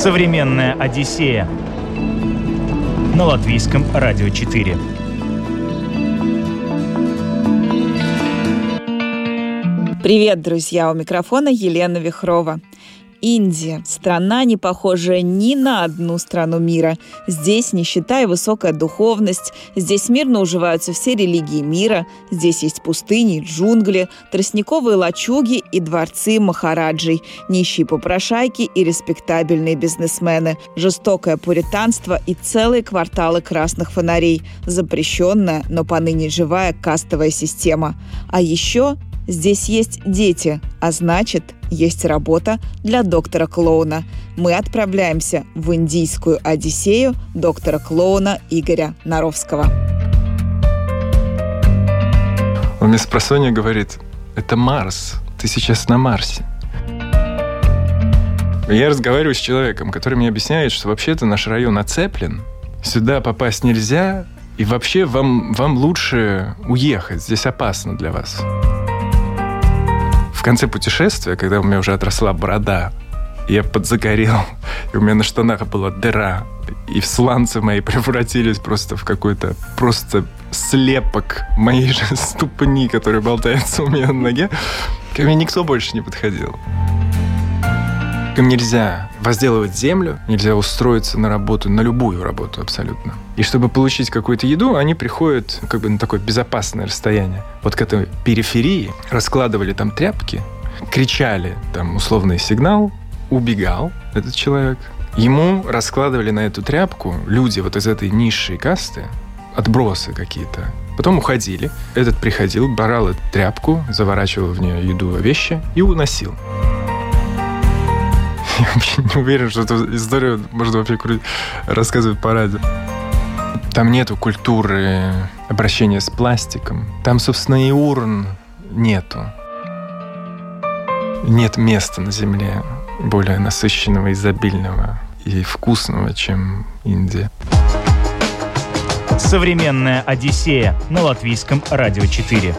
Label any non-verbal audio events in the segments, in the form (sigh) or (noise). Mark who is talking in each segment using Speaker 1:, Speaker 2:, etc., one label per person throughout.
Speaker 1: Современная Одиссея на латвийском радио 4.
Speaker 2: Привет, друзья! У микрофона Елена Вихрова. Индия – страна, не похожая ни на одну страну мира. Здесь нищета и высокая духовность, здесь мирно уживаются все религии мира, здесь есть пустыни, джунгли, тростниковые лачуги и дворцы махараджей, нищие попрошайки и респектабельные бизнесмены, жестокое пуританство и целые кварталы красных фонарей, запрещенная, но поныне живая кастовая система. А еще Здесь есть дети, а значит, есть работа для доктора Клоуна. Мы отправляемся в индийскую Одиссею доктора Клоуна Игоря Наровского.
Speaker 3: Он мне с говорит, это Марс, ты сейчас на Марсе. Я разговариваю с человеком, который мне объясняет, что вообще-то наш район оцеплен, сюда попасть нельзя, и вообще вам, вам лучше уехать, здесь опасно для вас. В конце путешествия, когда у меня уже отросла борода, я подзагорел, и у меня на штанах была дыра, и сланцы мои (laughs) превратились просто в какой-то просто слепок моей же (laughs) ступни, который болтается у меня на ноге, ко мне никто больше не подходил. Им нельзя возделывать землю, нельзя устроиться на работу, на любую работу абсолютно. И чтобы получить какую-то еду, они приходят как бы на такое безопасное расстояние. Вот к этой периферии раскладывали там тряпки, кричали там условный сигнал, убегал этот человек. Ему раскладывали на эту тряпку люди вот из этой низшей касты, отбросы какие-то. Потом уходили. Этот приходил, брал эту тряпку, заворачивал в нее еду, вещи и уносил. Я вообще не уверен, что эту историю можно вообще рассказывать по радио. Там нету культуры обращения с пластиком. Там, собственно, и урн нету. Нет места на Земле более насыщенного, изобильного и вкусного, чем Индия.
Speaker 1: Современная Одиссея на латвийском радио 4.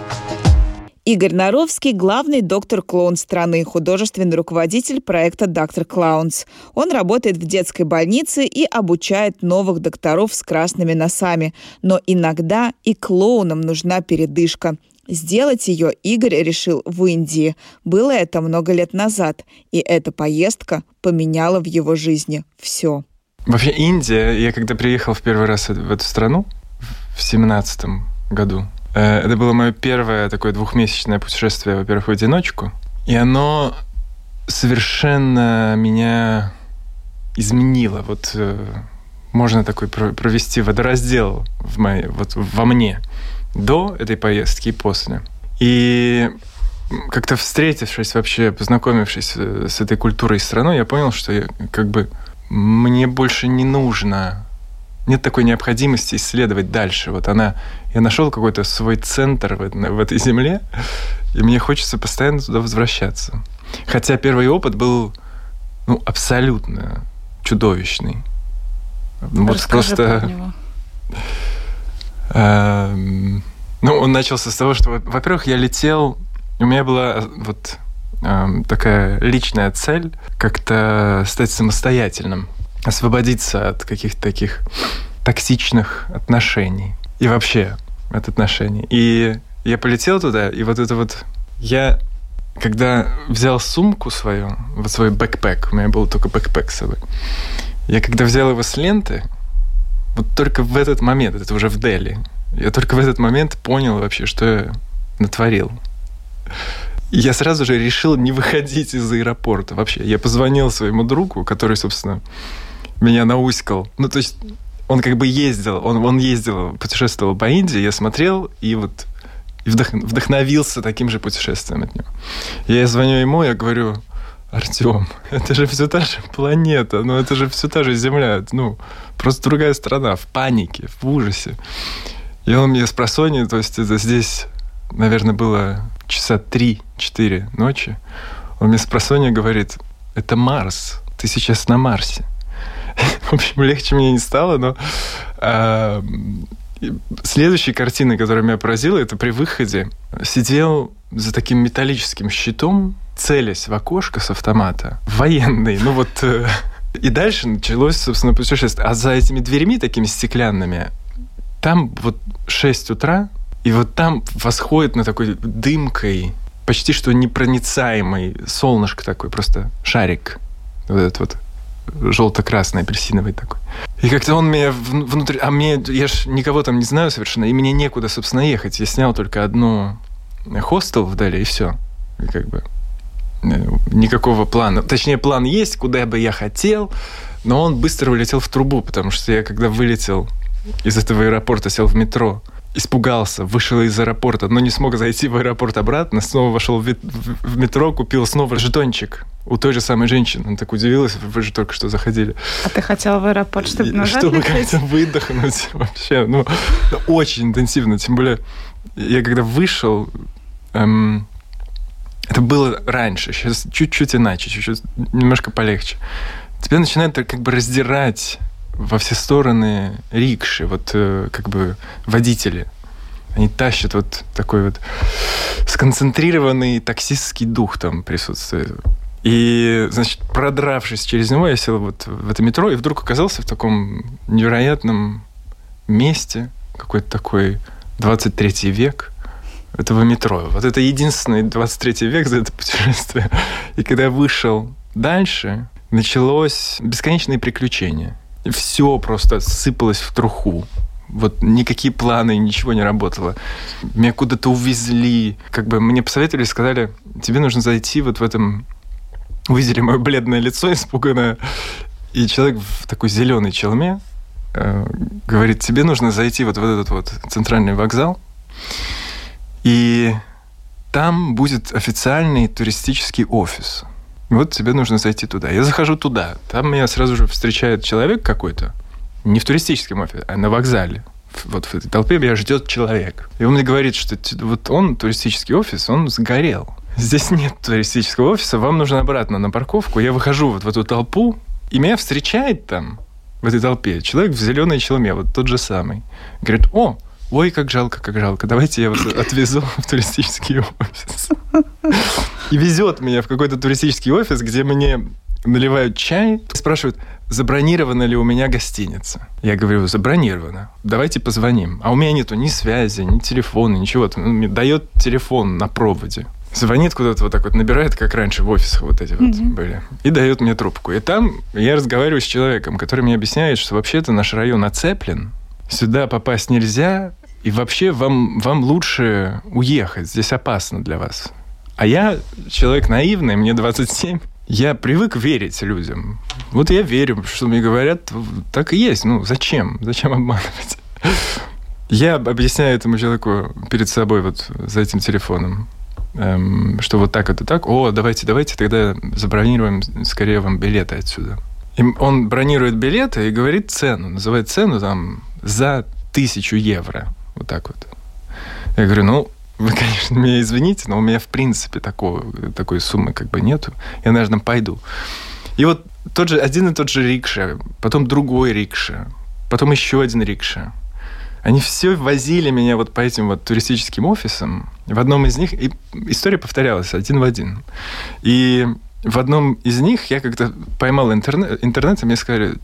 Speaker 2: Игорь Наровский – главный доктор-клоун страны, художественный руководитель проекта «Доктор Клаунс». Он работает в детской больнице и обучает новых докторов с красными носами. Но иногда и клоунам нужна передышка. Сделать ее Игорь решил в Индии. Было это много лет назад, и эта поездка поменяла в его жизни все.
Speaker 3: Вообще Индия, я когда приехал в первый раз в эту страну, в семнадцатом году, это было мое первое такое двухмесячное путешествие, во-первых, в одиночку. И оно совершенно меня изменило. Вот э, можно такой провести водораздел в моей, вот во мне до этой поездки и после. И как-то встретившись вообще, познакомившись э, с этой культурой и страной, я понял, что я, как бы мне больше не нужно нет такой необходимости исследовать дальше. Вот она, я нашел какой-то свой центр в, в этой земле, и мне хочется постоянно туда возвращаться. Хотя первый опыт был ну, абсолютно чудовищный.
Speaker 2: Вот Расскажи просто. (laughs)
Speaker 3: Э, ну, он начался с того, что, во-первых, я летел, у меня была вот э, такая личная цель как-то стать самостоятельным освободиться от каких-то таких токсичных отношений. И вообще от отношений. И я полетел туда, и вот это вот... Я, когда взял сумку свою, вот свой backpack, у меня был только backpack с собой, я когда взял его с ленты, вот только в этот момент, это уже в Дели, я только в этот момент понял вообще, что я натворил. И я сразу же решил не выходить из аэропорта вообще. Я позвонил своему другу, который, собственно, меня науськал. Ну, то есть он как бы ездил, он, он ездил, путешествовал по Индии, я смотрел и вот вдох, вдохновился таким же путешествием от него. Я звоню ему, я говорю, Артем, (laughs) это же все та же планета, ну это же все та же Земля, ну просто другая страна, в панике, в ужасе. И он мне с то есть это здесь, наверное, было часа три-четыре ночи, он мне с говорит, это Марс, ты сейчас на Марсе. Общем, легче мне не стало, но э, следующей картиной, которая меня поразила, это при выходе сидел за таким металлическим щитом, целясь в окошко с автомата, военный, ну вот э, И дальше началось, собственно, путешествие. А за этими дверьми такими стеклянными, там вот 6 утра, и вот там восходит на такой дымкой, почти что непроницаемый солнышко такой, просто шарик. Вот этот вот желто-красный, апельсиновый такой. И как-то он меня внутри... А мне... Я ж никого там не знаю совершенно, и мне некуда, собственно, ехать. Я снял только одну хостел вдали, и все. И как бы э, никакого плана. Точнее, план есть, куда бы я хотел, но он быстро улетел в трубу, потому что я, когда вылетел из этого аэропорта, сел в метро, испугался, вышел из аэропорта, но не смог зайти в аэропорт обратно, снова вошел в, в метро, купил снова жетончик у той же самой женщины. Она так удивилась, вы же только что заходили.
Speaker 2: А ты хотел в аэропорт, чтобы назад
Speaker 3: Чтобы как-то выдохнуть (laughs) вообще. Ну, очень интенсивно. Тем более, я когда вышел, эм, это было раньше, сейчас чуть-чуть иначе, чуть-чуть немножко полегче. Тебя начинает как бы раздирать во все стороны рикши, вот э, как бы водители. Они тащат вот такой вот сконцентрированный таксистский дух там присутствует. И, значит, продравшись через него, я сел вот в это метро и вдруг оказался в таком невероятном месте, какой-то такой 23 век этого метро. Вот это единственный 23 век за это путешествие. И когда я вышел дальше, началось бесконечное приключение все просто сыпалось в труху. Вот никакие планы, ничего не работало. Меня куда-то увезли. Как бы мне посоветовали, сказали, тебе нужно зайти вот в этом... Увидели мое бледное лицо испуганное. И человек в такой зеленой челме э, говорит, тебе нужно зайти вот в этот вот центральный вокзал. И там будет официальный туристический офис. Вот тебе нужно зайти туда. Я захожу туда. Там меня сразу же встречает человек какой-то. Не в туристическом офисе, а на вокзале. Вот в этой толпе меня ждет человек. И он мне говорит, что вот он, туристический офис, он сгорел. Здесь нет туристического офиса, вам нужно обратно на парковку. Я выхожу вот в эту толпу, и меня встречает там, в этой толпе, человек в зеленой челме, вот тот же самый. Говорит, о, ой, как жалко, как жалко, давайте я вас отвезу в туристический офис. И везет меня в какой-то туристический офис, где мне наливают чай, спрашивают, забронирована ли у меня гостиница. Я говорю, забронирована. Давайте позвоним. А у меня нету ни связи, ни телефона, ничего. Он мне дает телефон на проводе. Звонит куда-то вот так вот, набирает, как раньше в офисах вот эти mm-hmm. вот были. И дает мне трубку. И там я разговариваю с человеком, который мне объясняет, что вообще-то наш район оцеплен. Сюда попасть нельзя, и вообще вам, вам лучше уехать, здесь опасно для вас. А я человек наивный, мне 27. Я привык верить людям. Вот я верю, что мне говорят, так и есть. Ну, зачем? Зачем обманывать? Я объясняю этому человеку перед собой вот за этим телефоном, эм, что вот так это так. О, давайте, давайте тогда забронируем скорее вам билеты отсюда. И он бронирует билеты и говорит цену, называет цену там за тысячу евро. Вот так вот. Я говорю, ну, вы, (laughs) конечно, меня извините, но у меня, в принципе, такого, такой суммы как бы нету. Я, наверное, пойду. И вот тот же, один и тот же рикша, потом другой рикша, потом еще один рикша. Они все возили меня вот по этим вот туристическим офисам. В одном из них и история повторялась один в один. И в одном из них я как-то поймал интернет, интернет и мне сказали,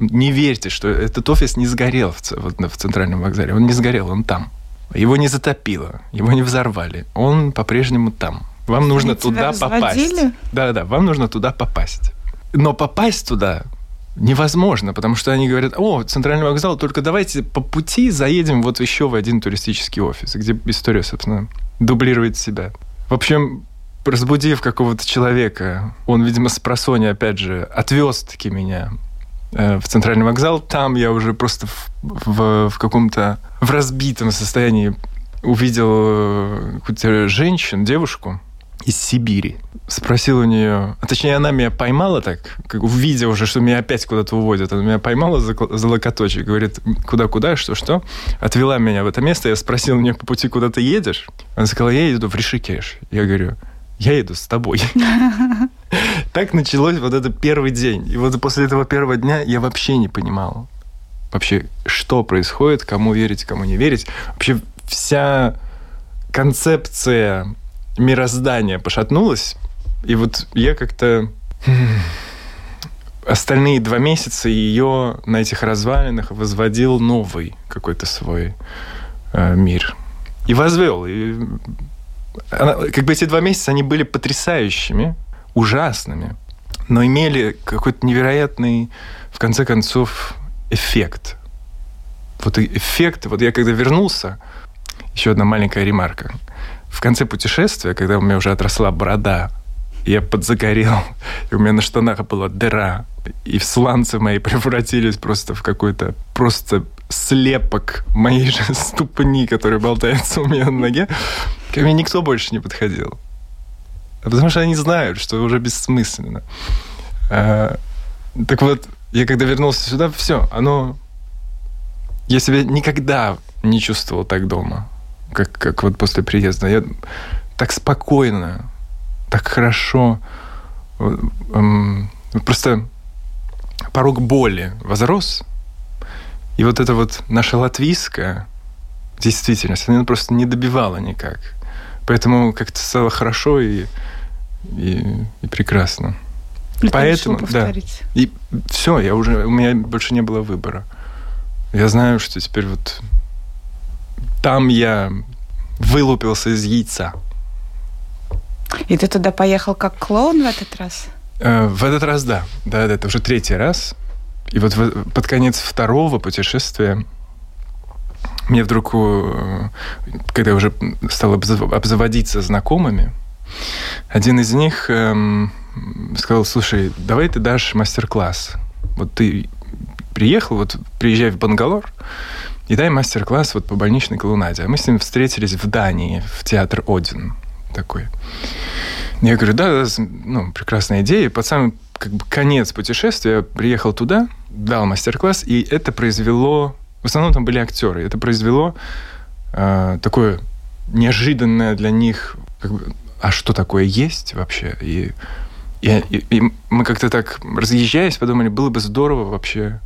Speaker 3: не верьте, что этот офис не сгорел в, вот, в центральном вокзале. Он не сгорел, он там. Его не затопило, его не взорвали. Он по-прежнему там. Вам нужно Они туда попасть. Да-да, вам нужно туда попасть. Но попасть туда невозможно, потому что они говорят, о, центральный вокзал, только давайте по пути заедем вот еще в один туристический офис, где история, собственно, дублирует себя. В общем, разбудив какого-то человека, он, видимо, с просони, опять же, отвез таки меня э, в центральный вокзал. Там я уже просто в, в, в каком-то в разбитом состоянии увидел э, какую-то женщину, девушку из Сибири. Спросил у нее, а точнее она меня поймала так, как увидев уже, что меня опять куда-то уводят. Она меня поймала за, за локоточек, говорит, куда-куда, что-что. Отвела меня в это место, я спросил у нее по пути, куда ты едешь? Она сказала, я еду в Ришикеш. Я говорю, я иду с тобой. (laughs) Так началось вот этот первый день. И вот после этого первого дня я вообще не понимал вообще, что происходит, кому верить, кому не верить. Вообще вся концепция мироздания пошатнулась. И вот я как-то (laughs) остальные два месяца ее на этих развалинах возводил новый какой-то свой э, мир. И возвел. И она, как бы эти два месяца, они были потрясающими, ужасными, но имели какой-то невероятный, в конце концов, эффект. Вот эффект, вот я когда вернулся, еще одна маленькая ремарка. В конце путешествия, когда у меня уже отросла борода, я подзагорел, (laughs) и у меня на штанах была дыра, и сланцы мои (laughs) превратились просто в какой-то просто слепок моей же (laughs) ступни, который болтается у меня на ноге, ко мне никто больше не подходил. Потому что они знают, что уже бессмысленно. А, так вот, я когда вернулся сюда, все, оно... Я себя никогда не чувствовал так дома, как, как вот после приезда. Я так спокойно, так хорошо. Просто порог боли возрос, и вот это вот наша латвийская действительность, она просто не добивала никак. Поэтому как-то стало хорошо и, и, и прекрасно.
Speaker 2: Это Поэтому, да.
Speaker 3: И все, я уже, у меня больше не было выбора. Я знаю, что теперь вот там я вылупился из яйца.
Speaker 2: И ты туда поехал как клоун в этот раз?
Speaker 3: Э, в этот раз, да. Да, да, это уже третий раз. И вот под конец второго путешествия мне вдруг, э, когда я уже стал обзаводиться знакомыми, один из них эм, сказал, слушай, давай ты дашь мастер-класс. Вот ты приехал, вот приезжай в Бангалор и дай мастер-класс вот по больничной колонаде. А мы с ним встретились в Дании, в театр Один такой. Я говорю, да, ну, прекрасная идея. Самый как бы конец путешествия приехал туда, дал мастер-класс, и это произвело... В основном там были актеры. Это произвело э, такое неожиданное для них... Как бы, а что такое есть вообще? И, и, и, и мы как-то так, разъезжаясь, подумали, было бы здорово вообще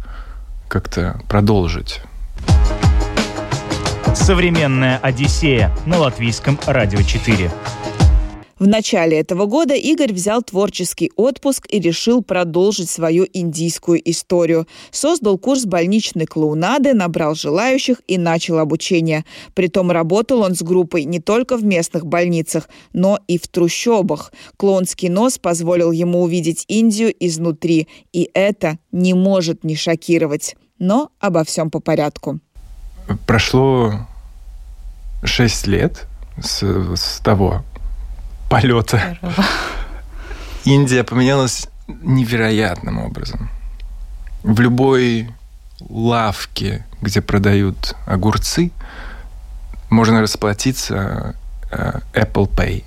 Speaker 3: как-то продолжить.
Speaker 1: Современная Одиссея на латвийском радио 4.
Speaker 2: В начале этого года Игорь взял творческий отпуск и решил продолжить свою индийскую историю. Создал курс больничной клоунады, набрал желающих и начал обучение. Притом работал он с группой не только в местных больницах, но и в трущобах. Клоунский нос позволил ему увидеть Индию изнутри, и это не может не шокировать. Но обо всем по порядку.
Speaker 3: Прошло шесть лет с, с того полета. Здорово. Индия поменялась невероятным образом. В любой лавке, где продают огурцы, можно расплатиться э, Apple Pay.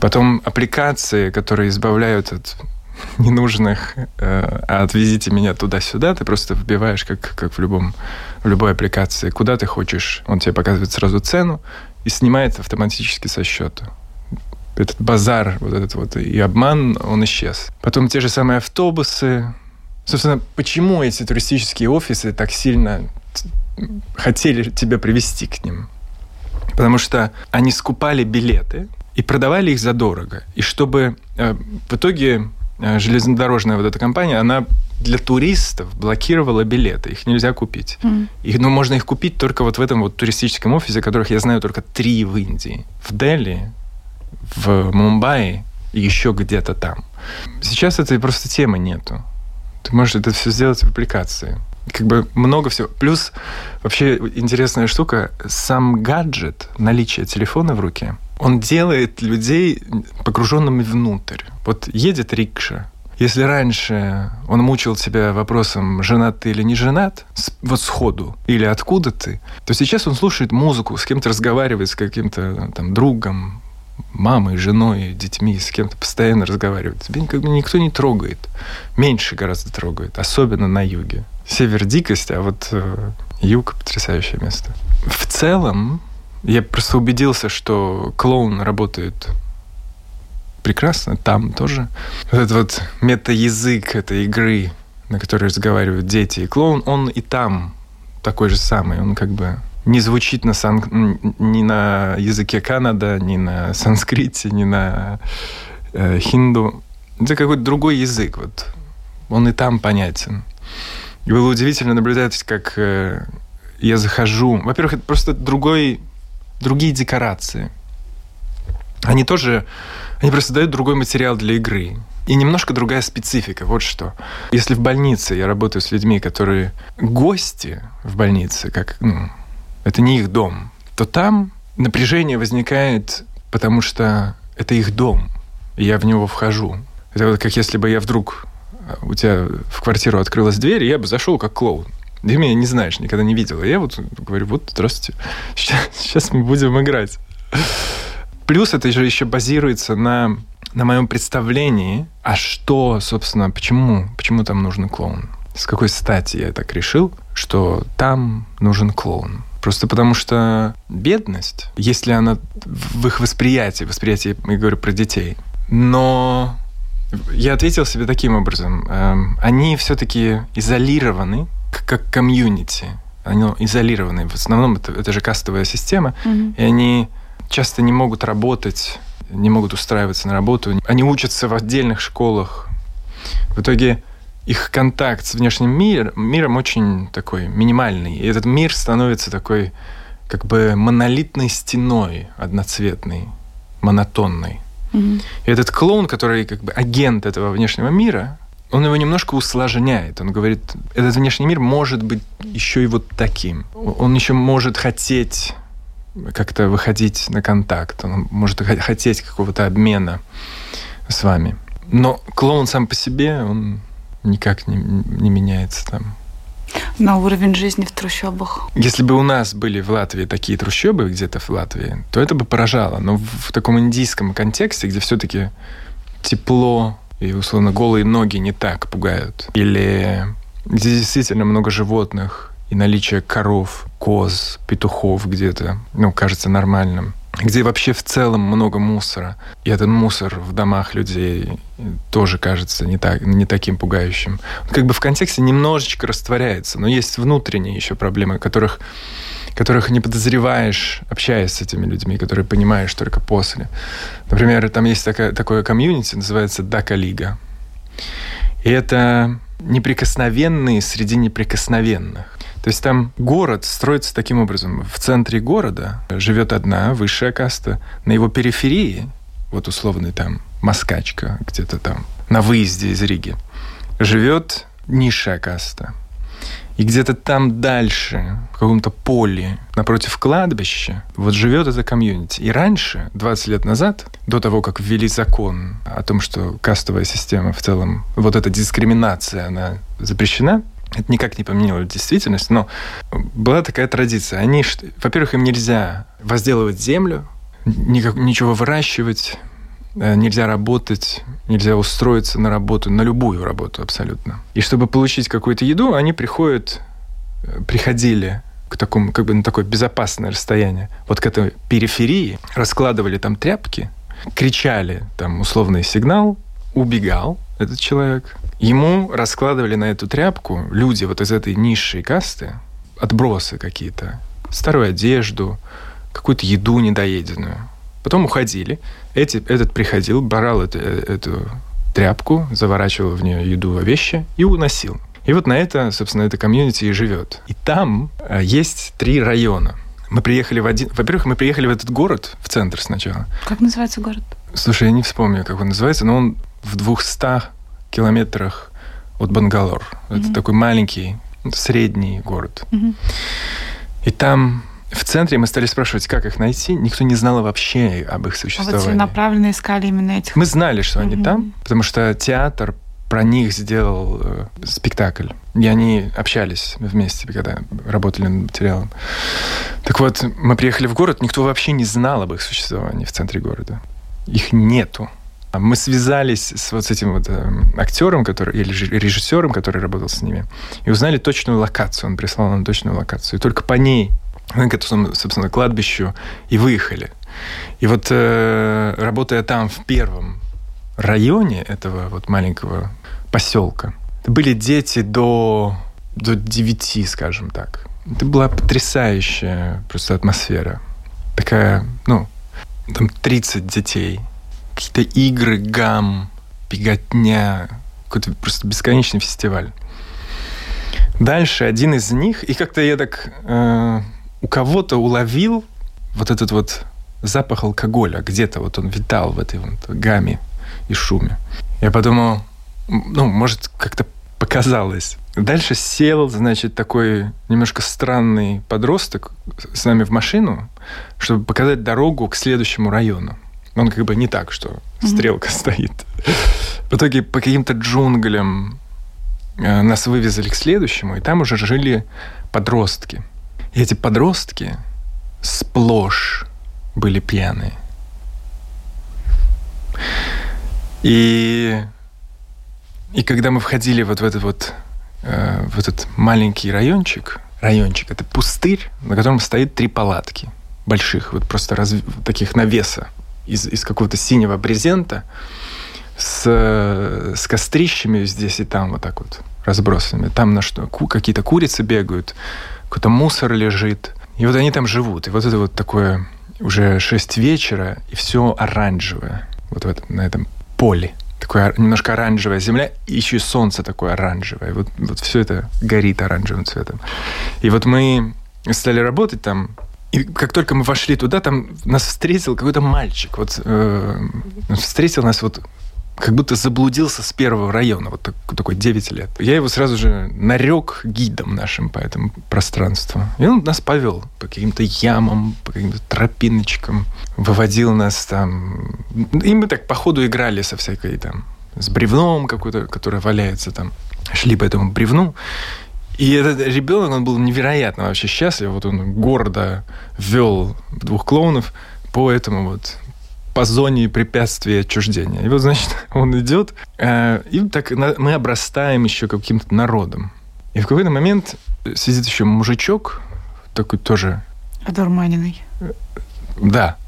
Speaker 3: Потом аппликации, которые избавляют от ненужных, э, а отвезите меня туда-сюда, ты просто вбиваешь, как, как в, любом, в любой аппликации, куда ты хочешь. Он тебе показывает сразу цену, и снимает автоматически со счета. Этот базар, вот этот вот и обман, он исчез. Потом те же самые автобусы. Собственно, почему эти туристические офисы так сильно хотели тебя привести к ним? Потому что они скупали билеты и продавали их задорого. И чтобы э, в итоге э, железнодорожная вот эта компания, она для туристов блокировала билеты, их нельзя купить. Mm. И, ну, можно их купить только вот в этом вот туристическом офисе, которых я знаю только три в Индии. В Дели, в Мумбаи и еще где-то там. Сейчас этой просто темы нету. Ты можешь это все сделать в аппликации. Как бы много всего. Плюс вообще интересная штука, сам гаджет, наличие телефона в руке, он делает людей погруженными внутрь. Вот едет рикша, если раньше он мучил тебя вопросом, женат ты или не женат, вот сходу, или откуда ты, то сейчас он слушает музыку, с кем-то разговаривает, с каким-то там другом, мамой, женой, детьми, с кем-то постоянно разговаривает. Тебя как бы никто не трогает. Меньше гораздо трогает, особенно на юге. Север дикость, а вот э, юг потрясающее место. В целом, я просто убедился, что клоун работает прекрасно, там тоже. Вот этот вот мета-язык этой игры, на которой разговаривают дети и клоун, он и там такой же самый. Он как бы не звучит на сан... ни на языке Канада, ни на санскрите, ни на э, хинду. Это какой-то другой язык. Вот. он и там понятен. И было удивительно наблюдать, как э, я захожу. Во-первых, это просто другой, другие декорации. Они тоже, они просто дают другой материал для игры. И немножко другая специфика, вот что. Если в больнице я работаю с людьми, которые гости в больнице, как, ну, это не их дом, то там напряжение возникает, потому что это их дом, и я в него вхожу. Это вот как если бы я вдруг э, у тебя в квартиру открылась дверь, и я бы зашел как клоун. Ты меня не знаешь, никогда не видел. И я вот говорю, вот, здравствуйте, сейчас, сейчас мы будем играть. Плюс это же еще базируется на, на моем представлении, а что, собственно, почему, почему там нужен клоун? С какой стати я так решил, что там нужен клоун? Просто потому что бедность, если она в их восприятии, восприятии, я говорю про детей, но я ответил себе таким образом. Эм, они все-таки изолированы, как комьюнити. Они изолированы. В основном это, это же кастовая система, mm-hmm. и они часто не могут работать, не могут устраиваться на работу. Они учатся в отдельных школах. В итоге их контакт с внешним мир, миром очень такой минимальный. И этот мир становится такой как бы монолитной стеной, одноцветной, монотонной. Mm-hmm. И этот клоун, который как бы агент этого внешнего мира, он его немножко усложняет. Он говорит, этот внешний мир может быть еще и вот таким. Он еще может хотеть как-то выходить на контакт, он может хотеть какого-то обмена с вами. Но клоун сам по себе, он никак не, не меняется там.
Speaker 2: На уровень жизни в трущобах.
Speaker 3: Если бы у нас были в Латвии такие трущобы где-то в Латвии, то это бы поражало. Но в таком индийском контексте, где все-таки тепло и, условно, голые ноги не так пугают, или где действительно много животных, и наличие коров, коз, петухов где-то, ну, кажется нормальным, где вообще в целом много мусора. И этот мусор в домах людей тоже кажется не, так, не таким пугающим. Он как бы в контексте немножечко растворяется, но есть внутренние еще проблемы, которых, которых не подозреваешь, общаясь с этими людьми, которые понимаешь только после. Например, там есть такая, такое комьюнити, называется Дака Лига. И это неприкосновенные среди неприкосновенных. То есть там город строится таким образом. В центре города живет одна высшая каста, на его периферии, вот условный там Москачка где-то там, на выезде из Риги, живет низшая каста. И где-то там дальше, в каком-то поле, напротив кладбища, вот живет эта комьюнити. И раньше, 20 лет назад, до того, как ввели закон о том, что кастовая система в целом, вот эта дискриминация, она запрещена, это никак не поменяло действительность, но была такая традиция. Они, во-первых, им нельзя возделывать землю, никак, ничего выращивать, э, нельзя работать, нельзя устроиться на работу, на любую работу абсолютно. И чтобы получить какую-то еду, они приходят, э, приходили к такому, как бы на такое безопасное расстояние, вот к этой периферии, раскладывали там тряпки, кричали там условный сигнал, убегал этот человек, Ему раскладывали на эту тряпку люди вот из этой низшей касты отбросы какие-то, старую одежду, какую-то еду недоеденную. Потом уходили. Эти, этот приходил, брал эту, эту тряпку, заворачивал в нее еду, вещи и уносил. И вот на это, собственно, это комьюнити и живет. И там э, есть три района. Мы приехали в один... Во-первых, мы приехали в этот город, в центр сначала.
Speaker 2: Как называется город?
Speaker 3: Слушай, я не вспомню, как он называется, но он в двухстах километрах от Бангалор. Mm-hmm. Это такой маленький, средний город. Mm-hmm. И там в центре мы стали спрашивать, как их найти. Никто не знал вообще об их существовании. А
Speaker 2: вы целенаправленно искали именно этих?
Speaker 3: Мы знали, что mm-hmm. они там, потому что театр про них сделал э, спектакль. И они общались вместе, когда работали над материалом. Так вот, мы приехали в город, никто вообще не знал об их существовании в центре города. Их нету. Мы связались с вот этим вот э, актером, который, или режиссером, который работал с ними, и узнали точную локацию. Он прислал нам точную локацию. И только по ней мы к этому, собственно, кладбищу и выехали. И вот э, работая там в первом районе этого вот маленького поселка, были дети до, до 9, скажем так. Это была потрясающая просто атмосфера. Такая, ну, там 30 детей – какие-то игры, гам, беготня, какой-то просто бесконечный фестиваль. Дальше один из них, и как-то я так э, у кого-то уловил вот этот вот запах алкоголя. Где-то вот он витал в этой вот гамме и шуме. Я подумал, ну, может, как-то показалось. Дальше сел, значит, такой немножко странный подросток с нами в машину, чтобы показать дорогу к следующему району. Он как бы не так, что стрелка mm-hmm. (laughs) стоит. В итоге по каким-то джунглям э, нас вывезли к следующему, и там уже жили подростки. И эти подростки сплошь были пьяные. И, и когда мы входили вот в этот вот э, в этот маленький райончик, райончик, это пустырь, на котором стоит три палатки больших, вот просто раз, таких навеса из, из какого-то синего брезента с, с кострищами здесь и там вот так вот разбросанными. Там на что ку, какие-то курицы бегают, какой-то мусор лежит. И вот они там живут. И вот это вот такое уже 6 вечера, и все оранжевое. Вот в на этом поле. Такое немножко оранжевая земля, и еще и солнце такое оранжевое. Вот, вот все это горит оранжевым цветом. И вот мы стали работать там, и как только мы вошли туда, там нас встретил какой-то мальчик. Вот э, встретил нас вот как будто заблудился с первого района, вот такой 9 лет. Я его сразу же нарек гидом нашим по этому пространству. И он нас повел по каким-то ямам, по каким-то тропиночкам, выводил нас там. И мы так по ходу играли со всякой там, с бревном какой-то, которое валяется там. Шли по этому бревну. И этот ребенок, он был невероятно вообще счастлив. Вот он гордо вел двух клоунов по этому вот по зоне препятствия отчуждения. И вот, значит, (laughs) он идет, э, и так мы обрастаем еще каким-то народом. И в какой-то момент сидит еще мужичок, такой тоже...
Speaker 2: Одурманенный.
Speaker 3: Да.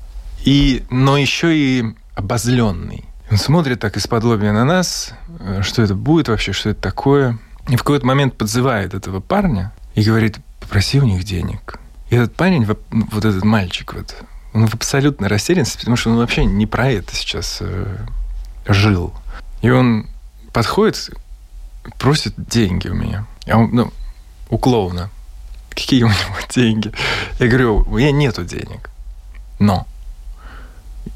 Speaker 3: И, но еще и обозленный. Он смотрит так из-под на нас, э, что это будет вообще, что это такое. И в какой-то момент подзывает этого парня и говорит, попроси у них денег. И этот парень, вот этот мальчик, вот, он в абсолютной растерянности, потому что он вообще не про это сейчас э, жил. И он подходит, просит деньги у меня. А он, ну, у клоуна. Какие у него (laughs) деньги? Я говорю, у меня нету денег. Но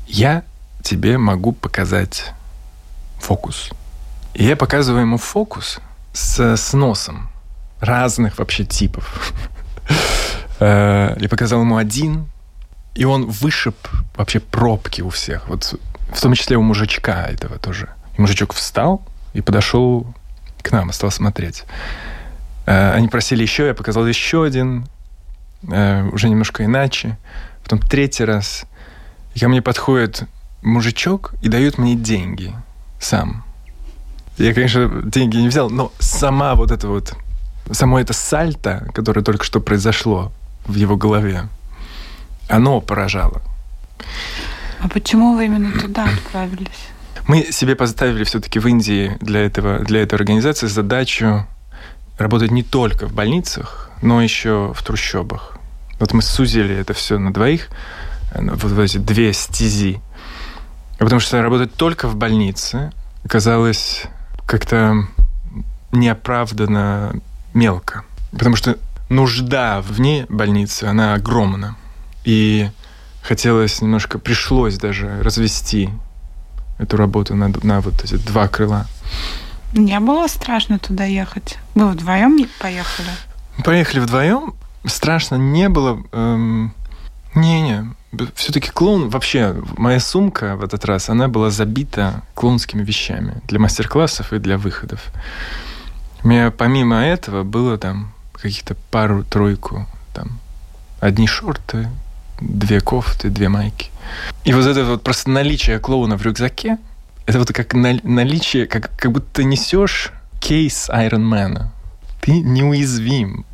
Speaker 3: я тебе могу показать фокус. И я показываю ему фокус с, с носом разных вообще типов. (laughs) Э, я показал ему один, и он вышиб вообще пробки у всех. Вот в том числе у мужичка этого тоже. И мужичок встал и подошел к нам, стал смотреть. Э, они просили еще, я показал еще один, э, уже немножко иначе. Потом третий раз. И ко мне подходит мужичок и дает мне деньги сам. Я, конечно, деньги не взял, но сама вот это вот, само это сальто, которое только что произошло в его голове, оно поражало.
Speaker 2: А почему вы именно туда отправились?
Speaker 3: Мы себе поставили все-таки в Индии для, этого, для этой организации задачу работать не только в больницах, но еще в трущобах. Вот мы сузили это все на двоих, вот эти две стези. Потому что работать только в больнице оказалось как-то неоправданно мелко. Потому что нужда вне больницы, она огромна. И хотелось немножко, пришлось даже развести эту работу на, на вот эти два крыла.
Speaker 2: Не было страшно туда ехать? Вы вдвоем поехали?
Speaker 3: Поехали вдвоем. Страшно не было. Эм, не-не. Все-таки клоун... Вообще, моя сумка в этот раз, она была забита клоунскими вещами для мастер-классов и для выходов. У меня помимо этого было там каких-то пару-тройку там одни шорты, две кофты, две майки. И вот это вот просто наличие клоуна в рюкзаке, это вот как наличие, как, как будто ты несешь кейс Айронмена. Ты неуязвим.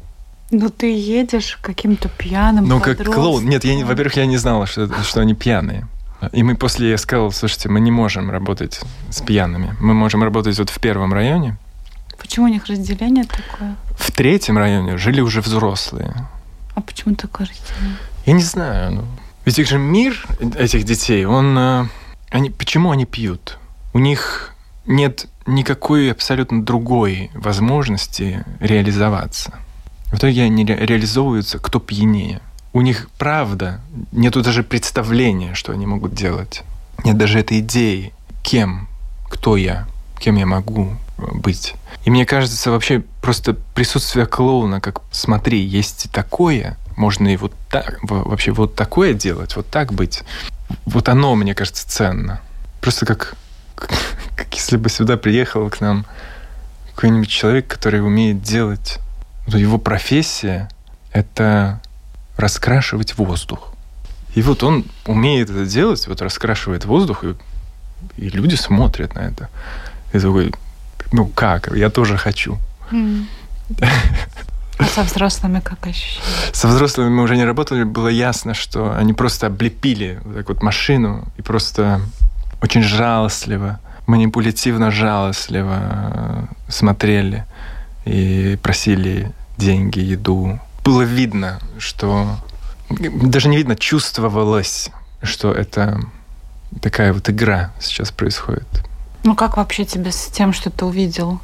Speaker 2: Ну, ты едешь каким-то пьяным
Speaker 3: Ну, как клоун. Нет, я, во-первых, я не знала, что, что они пьяные. И мы после, я сказал, слушайте, мы не можем работать с пьяными. Мы можем работать вот в первом районе.
Speaker 2: Почему у них разделение такое?
Speaker 3: В третьем районе жили уже взрослые.
Speaker 2: А почему такое разделение?
Speaker 3: Я не знаю. Ну, ведь их же мир этих детей, он... Э, они, почему они пьют? У них нет никакой абсолютно другой возможности реализоваться. В итоге они реализовываются кто пьянее. У них, правда, нету даже представления, что они могут делать. Нет даже этой идеи, кем, кто я, кем я могу быть. И мне кажется, вообще просто присутствие клоуна, как смотри, есть такое, можно и вот так, вообще вот такое делать, вот так быть. Вот оно, мне кажется, ценно. Просто как, как, (laughs) как если бы сюда приехал к нам какой-нибудь человек, который умеет делать... Его профессия — это раскрашивать воздух. И вот он умеет это делать, вот раскрашивает воздух, и, и люди смотрят на это. И такой, ну как, я тоже хочу. Mm.
Speaker 4: А со взрослыми как ощущение?
Speaker 3: Со взрослыми мы уже не работали, было ясно, что они просто облепили вот так вот машину и просто очень жалостливо, манипулятивно жалостливо э, смотрели и просили деньги, еду. Было видно, что даже не видно, чувствовалось, что это такая вот игра сейчас происходит.
Speaker 4: Ну как вообще тебе с тем, что ты увидел?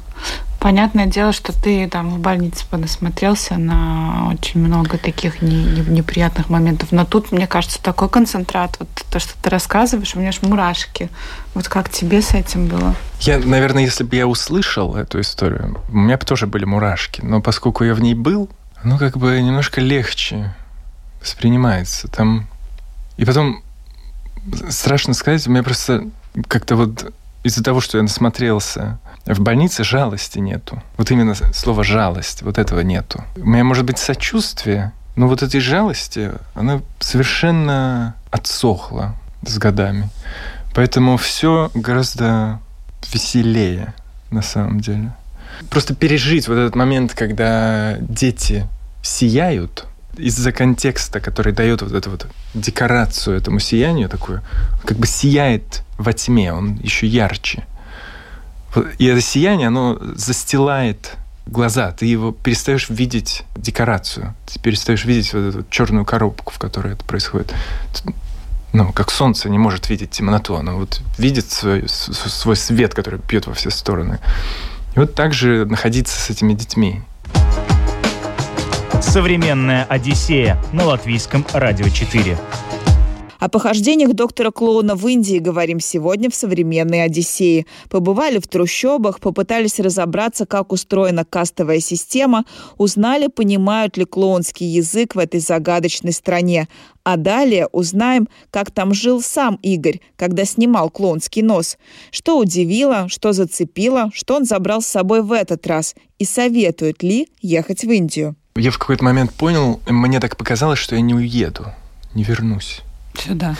Speaker 4: Понятное дело, что ты там в больнице понасмотрелся на очень много таких не, не, неприятных моментов. Но тут, мне кажется, такой концентрат. Вот то, что ты рассказываешь, у меня аж мурашки. Вот как тебе с этим было?
Speaker 3: Я, наверное, если бы я услышал эту историю, у меня бы тоже были мурашки. Но поскольку я в ней был, ну как бы немножко легче воспринимается. Там... И потом, страшно сказать, у меня просто как-то вот из-за того, что я насмотрелся в больнице жалости нету. Вот именно слово жалость, вот этого нету. У меня может быть сочувствие, но вот этой жалости, она совершенно отсохла с годами. Поэтому все гораздо веселее на самом деле. Просто пережить вот этот момент, когда дети сияют из-за контекста, который дает вот эту вот декорацию этому сиянию такую, как бы сияет во тьме, он еще ярче. И это сияние, оно застилает глаза. Ты его перестаешь видеть декорацию. Ты перестаешь видеть вот эту черную коробку, в которой это происходит. Ну, как солнце не может видеть темноту, оно вот видит свой, свой свет, который бьет во все стороны. И вот так же находиться с этими детьми.
Speaker 1: Современная Одиссея на латвийском радио 4.
Speaker 2: О похождениях доктора Клоуна в Индии говорим сегодня в «Современной Одиссее». Побывали в трущобах, попытались разобраться, как устроена кастовая система, узнали, понимают ли клоунский язык в этой загадочной стране. А далее узнаем, как там жил сам Игорь, когда снимал клоунский нос. Что удивило, что зацепило, что он забрал с собой в этот раз и советует ли ехать в Индию.
Speaker 3: Я в какой-то момент понял, мне так показалось, что я не уеду, не вернусь.
Speaker 4: Сюда.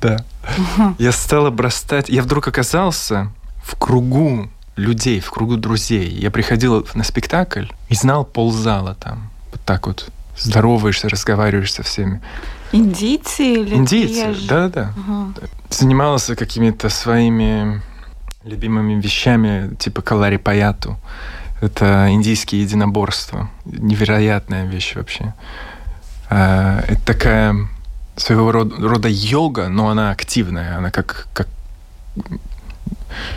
Speaker 3: Да. Угу. Я стал обрастать... Я вдруг оказался в кругу людей, в кругу друзей. Я приходил на спектакль и знал ползала там. Вот так вот. Здороваешься, разговариваешь со всеми.
Speaker 4: Индийцы или
Speaker 3: Индийцы, да-да-да. Угу. Занимался какими-то своими любимыми вещами, типа калари паяту. Это индийские единоборства. Невероятная вещь вообще. А, это такая своего рода, рода йога, но она активная, она как, как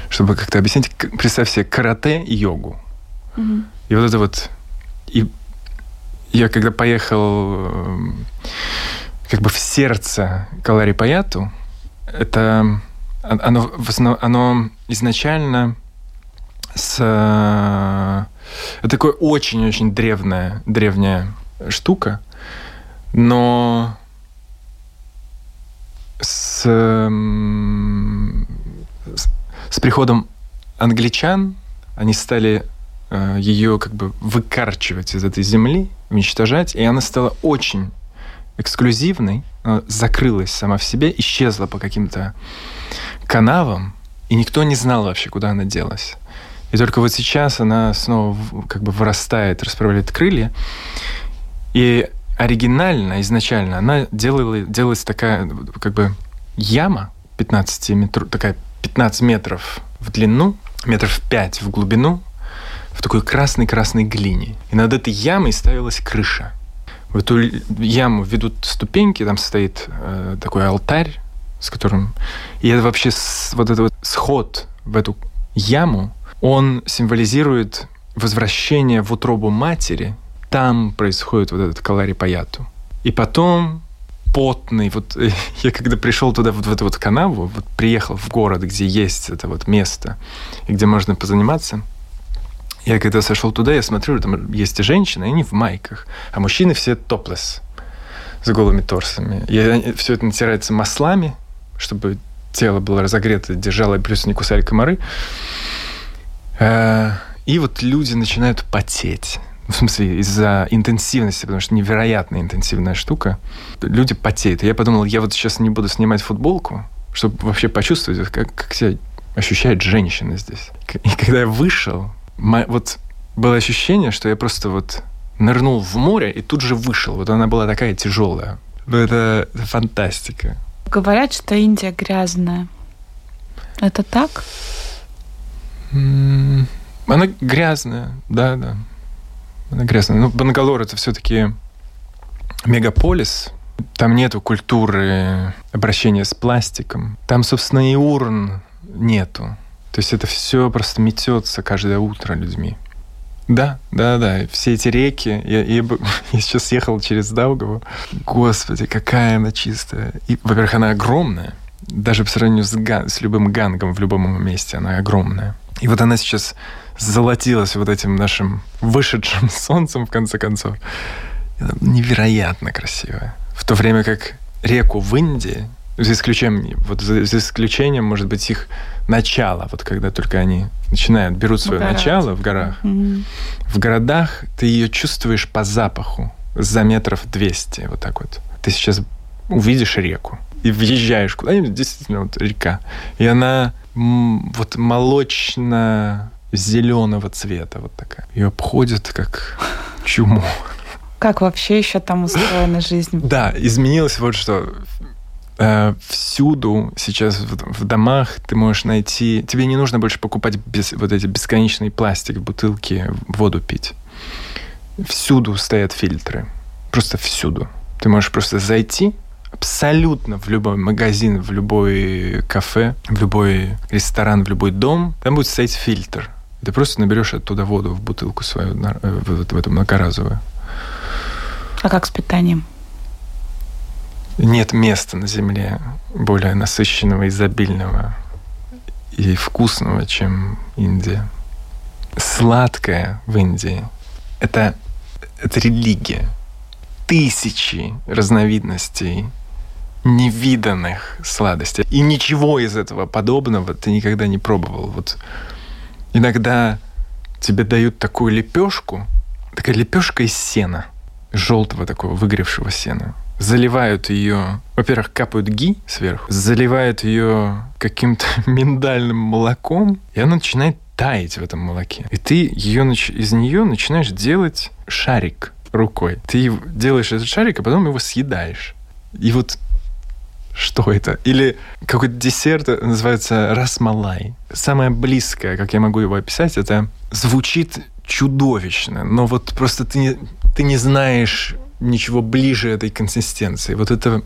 Speaker 3: чтобы как-то объяснить, представь себе карате и йогу. Mm-hmm. И вот это вот... И я когда поехал как бы в сердце Калари Паяту, это оно, оно изначально с... Это такое очень-очень древняя, древняя штука, но с, с, с приходом англичан они стали э, ее как бы выкарчивать из этой земли, уничтожать, и она стала очень эксклюзивной, закрылась сама в себе, исчезла по каким-то канавам, и никто не знал вообще, куда она делась. И только вот сейчас она снова как бы вырастает, расправляет крылья. И оригинально, изначально, она делала, делалась такая, как бы, яма 15 метров, такая 15 метров в длину, метров 5 в глубину, в такой красной-красной глине. И над этой ямой ставилась крыша. В эту яму ведут ступеньки, там стоит э, такой алтарь, с которым... И это вообще с, вот этот вот сход в эту яму, он символизирует возвращение в утробу матери. Там происходит вот этот калари паяту. И потом потный. Вот (laughs) я когда пришел туда, вот в эту вот канаву, вот приехал в город, где есть это вот место, и где можно позаниматься, я когда сошел туда, я смотрю, там есть женщины, и они в майках, а мужчины все топлес с голыми торсами. И все это натирается маслами, чтобы тело было разогрето, держало, и плюс не кусали комары. Э, и вот люди начинают потеть. В смысле, из-за интенсивности, потому что невероятно интенсивная штука. Люди потеют. И я подумал, я вот сейчас не буду снимать футболку, чтобы вообще почувствовать, как, как себя ощущает женщина здесь. И когда я вышел, вот было ощущение, что я просто вот нырнул в море и тут же вышел. Вот она была такая тяжелая. Ну, это, это фантастика.
Speaker 4: Говорят, что Индия грязная. Это так?
Speaker 3: Она грязная, да, да. Грязная. Ну, Бангалор это все-таки мегаполис. Там нету культуры обращения с пластиком. Там, собственно, и урн нету. То есть это все просто метется каждое утро людьми. Да, да, да. Все эти реки. Я, я, (laughs) я сейчас ехал через Даугаву. Господи, какая она чистая. И, во-первых, она огромная. Даже по сравнению с, с любым гангом в любом месте она огромная. И вот она сейчас золотилась вот этим нашим вышедшим (laughs) солнцем, в конце концов. Невероятно красивая. В то время как реку в Индии, за исключением, вот за, за исключением, может быть, их начала, вот когда только они начинают, берут свое в начало в горах. Mm-hmm. В городах ты ее чувствуешь по запаху за метров 200, вот так вот. Ты сейчас увидишь реку и въезжаешь куда-нибудь, действительно, вот река. И она вот молочно зеленого цвета вот такая. Ее обходят как чуму.
Speaker 4: Как вообще еще там устроена жизнь?
Speaker 3: Да, изменилось вот что. Э, всюду сейчас в домах ты можешь найти... Тебе не нужно больше покупать без, вот эти бесконечные пластик в бутылке, воду пить. Всюду стоят фильтры. Просто всюду. Ты можешь просто зайти абсолютно в любой магазин, в любой кафе, в любой ресторан, в любой дом. Там будет стоять фильтр. Ты просто наберешь оттуда воду в бутылку свою, э, в, в эту многоразовую.
Speaker 4: А как с питанием?
Speaker 3: Нет места на Земле более насыщенного, изобильного и вкусного, чем Индия. Сладкое в Индии — это, это религия. Тысячи разновидностей невиданных сладостей. И ничего из этого подобного ты никогда не пробовал. Вот иногда тебе дают такую лепешку, такая лепешка из сена, желтого такого выгревшего сена заливают ее, во-первых, капают ги сверху, заливают ее каким-то (laughs) миндальным молоком, и она начинает таять в этом молоке. И ты ее, из нее начинаешь делать шарик рукой. Ты делаешь этот шарик, а потом его съедаешь. И вот что это? Или какой-то десерт называется расмалай. Самое близкое, как я могу его описать, это звучит чудовищно, но вот просто ты не, ты не знаешь ничего ближе этой консистенции. Вот это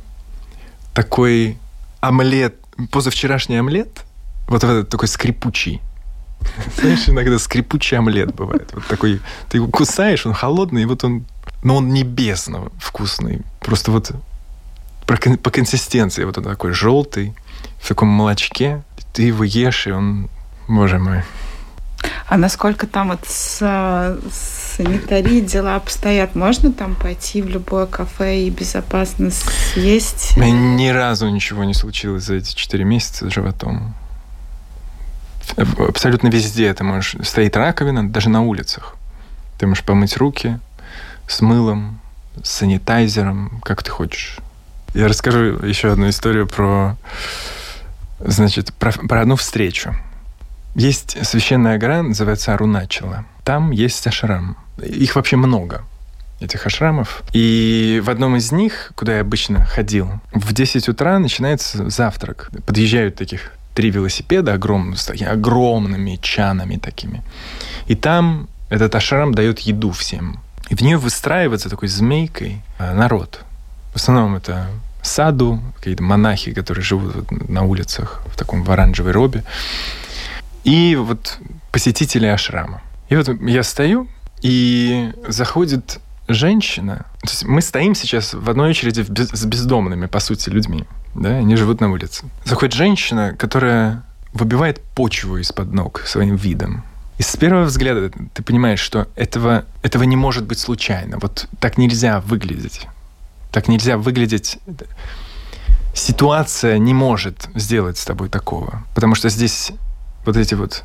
Speaker 3: такой омлет, позавчерашний омлет, вот этот такой скрипучий. Знаешь, иногда скрипучий омлет бывает. Вот такой, ты его кусаешь, он холодный, и вот он, но он небесно вкусный. Просто вот по консистенции вот он такой желтый, в таком молочке. Ты его ешь, и он, боже мой.
Speaker 4: А насколько там вот с, с санитарии дела обстоят? Можно там пойти в любое кафе и безопасно съесть?
Speaker 3: Ни разу ничего не случилось за эти четыре месяца с животом. Абсолютно везде это можешь... Стоит раковина, даже на улицах. Ты можешь помыть руки с мылом, с санитайзером, как ты хочешь. Я расскажу еще одну историю про, значит, про, про одну встречу. Есть священная гора, называется Аруначала. Там есть ашрам. Их вообще много этих ашрамов. И в одном из них, куда я обычно ходил, в 10 утра начинается завтрак. Подъезжают таких три велосипеда огромные, с такими огромными чанами такими. И там этот ашрам дает еду всем. И в нее выстраивается такой змейкой э, народ. В основном это саду, какие-то монахи, которые живут на улицах в таком в оранжевой робе. и вот посетители ашрама. И вот я стою, и заходит женщина. То есть мы стоим сейчас в одной очереди с бездомными, по сути, людьми. Да, они живут на улице. Заходит женщина, которая выбивает почву из-под ног своим видом. И с первого взгляда ты понимаешь, что этого, этого не может быть случайно. Вот так нельзя выглядеть. Так нельзя выглядеть. Ситуация не может сделать с тобой такого. Потому что здесь вот эти вот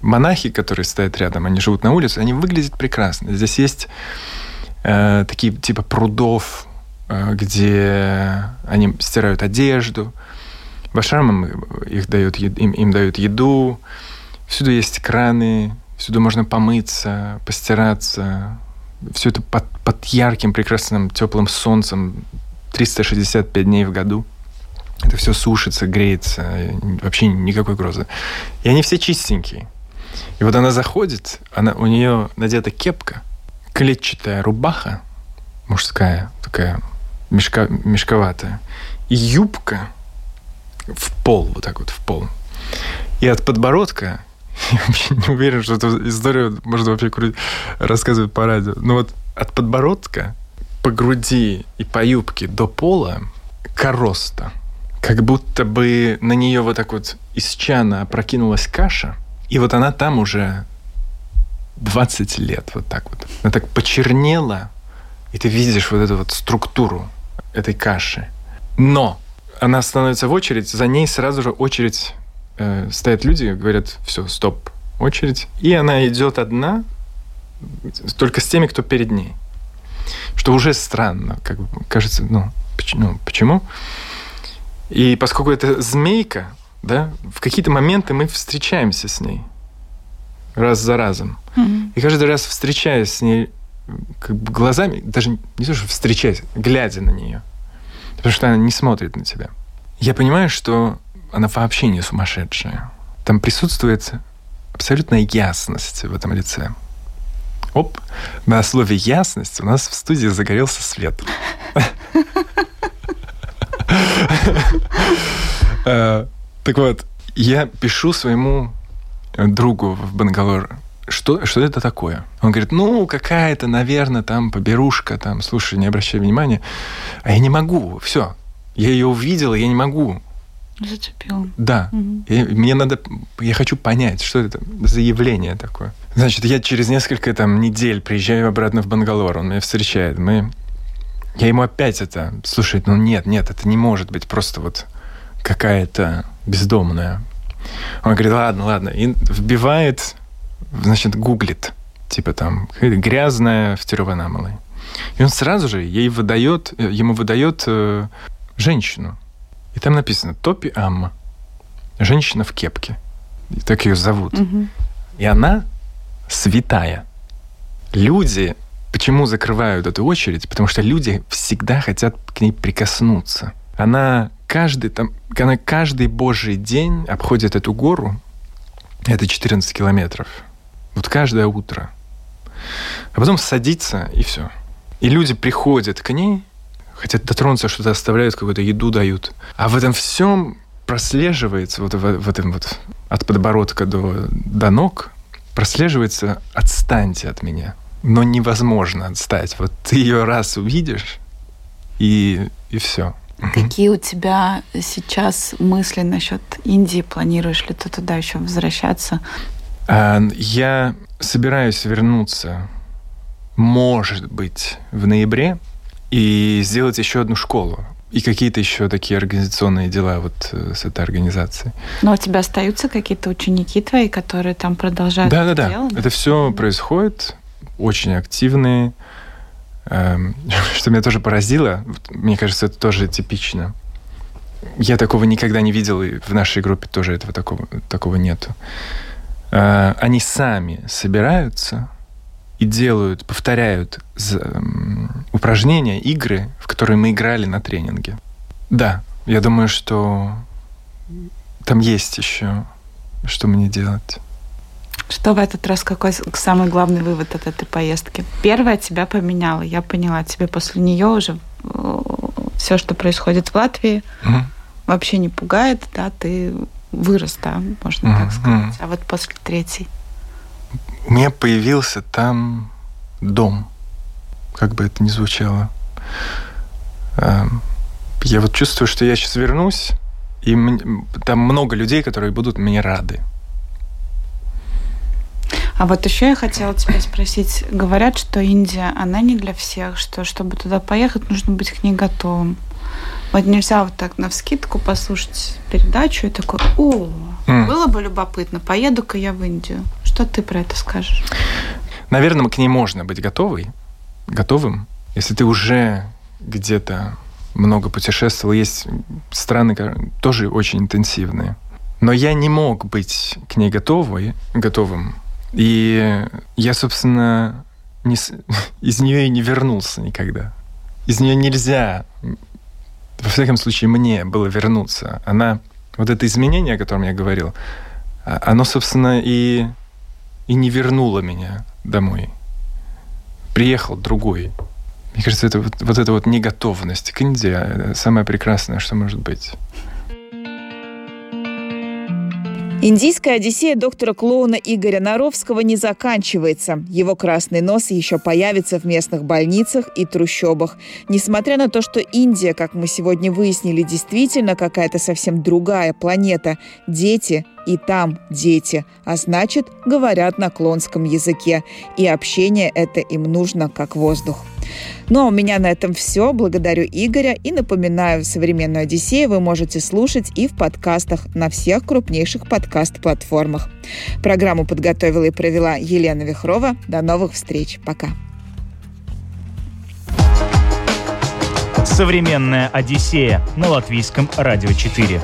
Speaker 3: монахи, которые стоят рядом, они живут на улице, они выглядят прекрасно. Здесь есть э, такие типа прудов, э, где они стирают одежду. В ашрамам их дают, им, им дают еду. Всюду есть краны, всюду можно помыться, постираться. Все это под, под ярким, прекрасным, теплым солнцем 365 дней в году. Это все сушится, греется, вообще никакой грозы. И они все чистенькие. И вот она заходит, она, у нее надета кепка, клетчатая рубаха мужская, такая мешка, мешковатая, и юбка в пол, вот так вот в пол. И от подбородка, (laughs) я вообще не уверен, что эту историю можно вообще рассказывать по радио, но вот от подбородка по груди и по юбке до пола короста. Как будто бы на нее вот так вот из чана опрокинулась каша – и вот она там уже 20 лет, вот так вот. Она так почернела, и ты видишь вот эту вот структуру этой каши. Но она становится в очередь, за ней сразу же очередь э, стоят люди, говорят, все, стоп, очередь. И она идет одна, только с теми, кто перед ней. Что уже странно, как бы кажется, ну, почему? Ну, почему? И поскольку это змейка, да, в какие-то моменты мы встречаемся с ней раз за разом. Mm-hmm. И каждый раз встречаясь с ней как бы глазами, даже не то, что встречаясь, глядя на нее, потому что она не смотрит на тебя, я понимаю, что она вообще не сумасшедшая. Там присутствует абсолютная ясность в этом лице. Оп, на слове ясность у нас в студии загорелся свет. Э, так вот, я пишу своему другу в Бангалор, что, что это такое? Он говорит, ну, какая-то, наверное, там поберушка, там, слушай, не обращай внимания. А я не могу, все. Я ее увидел, я не могу.
Speaker 4: Зацепил.
Speaker 3: Да. Угу. И мне надо, я хочу понять, что это за явление такое. Значит, я через несколько там недель приезжаю обратно в Бангалор, он меня встречает, мы... Я ему опять это, слушай, ну нет, нет, это не может быть просто вот какая-то бездомная. Он говорит, ладно, ладно. И вбивает, значит, гуглит. Типа там, грязная в Тируванамалой. И он сразу же ей выдает, ему выдает э, женщину. И там написано Топи Амма. Женщина в кепке. И так ее зовут. Угу. И она святая. Люди почему закрывают эту очередь? Потому что люди всегда хотят к ней прикоснуться. Она каждый, там, она каждый божий день обходит эту гору, это 14 километров, вот каждое утро. А потом садится, и все. И люди приходят к ней, хотят дотронуться, что-то оставляют, какую-то еду дают. А в этом всем прослеживается, вот в, в этом вот от подбородка до, до ног, прослеживается «отстаньте от меня». Но невозможно отстать. Вот ты ее раз увидишь, и, и все.
Speaker 4: Какие у тебя сейчас мысли насчет Индии? Планируешь ли ты туда еще возвращаться?
Speaker 3: А, я собираюсь вернуться, может быть, в ноябре и сделать еще одну школу и какие-то еще такие организационные дела вот э, с этой организацией.
Speaker 4: Но у тебя остаются какие-то ученики твои, которые там продолжают
Speaker 3: да, да, да. Это все происходит, очень активные. Эм, (laughs) что меня тоже поразило, мне кажется, это тоже типично. Я такого никогда не видел, и в нашей группе тоже этого такого, такого нету. Э, они сами собираются и делают, повторяют упражнения, игры, в которые мы играли на тренинге. Да, я думаю, что там есть еще, что мне делать.
Speaker 4: Что в этот раз, какой самый главный вывод от этой поездки? Первая тебя поменяла, я поняла. Тебе после нее уже э, все, что происходит в Латвии, угу. вообще не пугает, да, ты вырос, да, можно mm-hmm. так сказать. А вот после третьей?
Speaker 3: У меня появился там дом, как бы это ни звучало. Эм, я вот чувствую, что я сейчас вернусь, и там много людей, которые будут мне рады.
Speaker 4: А вот еще я хотела тебя спросить. Говорят, что Индия, она не для всех, что чтобы туда поехать, нужно быть к ней готовым. Вот нельзя вот так на вскидку послушать передачу и такой, о, mm. было бы любопытно, поеду-ка я в Индию. Что ты про это скажешь?
Speaker 3: Наверное, к ней можно быть готовой, готовым, если ты уже где-то много путешествовал. Есть страны тоже очень интенсивные. Но я не мог быть к ней готовой, готовым. И я, собственно, не, (laughs) из нее и не вернулся никогда. Из нее нельзя, во всяком случае, мне было вернуться. Она, вот это изменение, о котором я говорил, а, оно, собственно, и, и не вернуло меня домой. Приехал другой. Мне кажется, это вот, вот эта вот неготовность к Индии а, самое прекрасное, что может быть.
Speaker 2: Индийская Одиссея доктора клоуна Игоря Наровского не заканчивается. Его красный нос еще появится в местных больницах и трущобах. Несмотря на то, что Индия, как мы сегодня выяснили, действительно какая-то совсем другая планета, дети и там дети, а значит, говорят на клонском языке. И общение это им нужно как воздух. Ну а у меня на этом все. Благодарю Игоря и напоминаю, современную Одиссею вы можете слушать и в подкастах на всех крупнейших подкаст-платформах. Программу подготовила и провела Елена Вихрова. До новых встреч. Пока.
Speaker 1: Современная Одиссея на латвийском радио 4.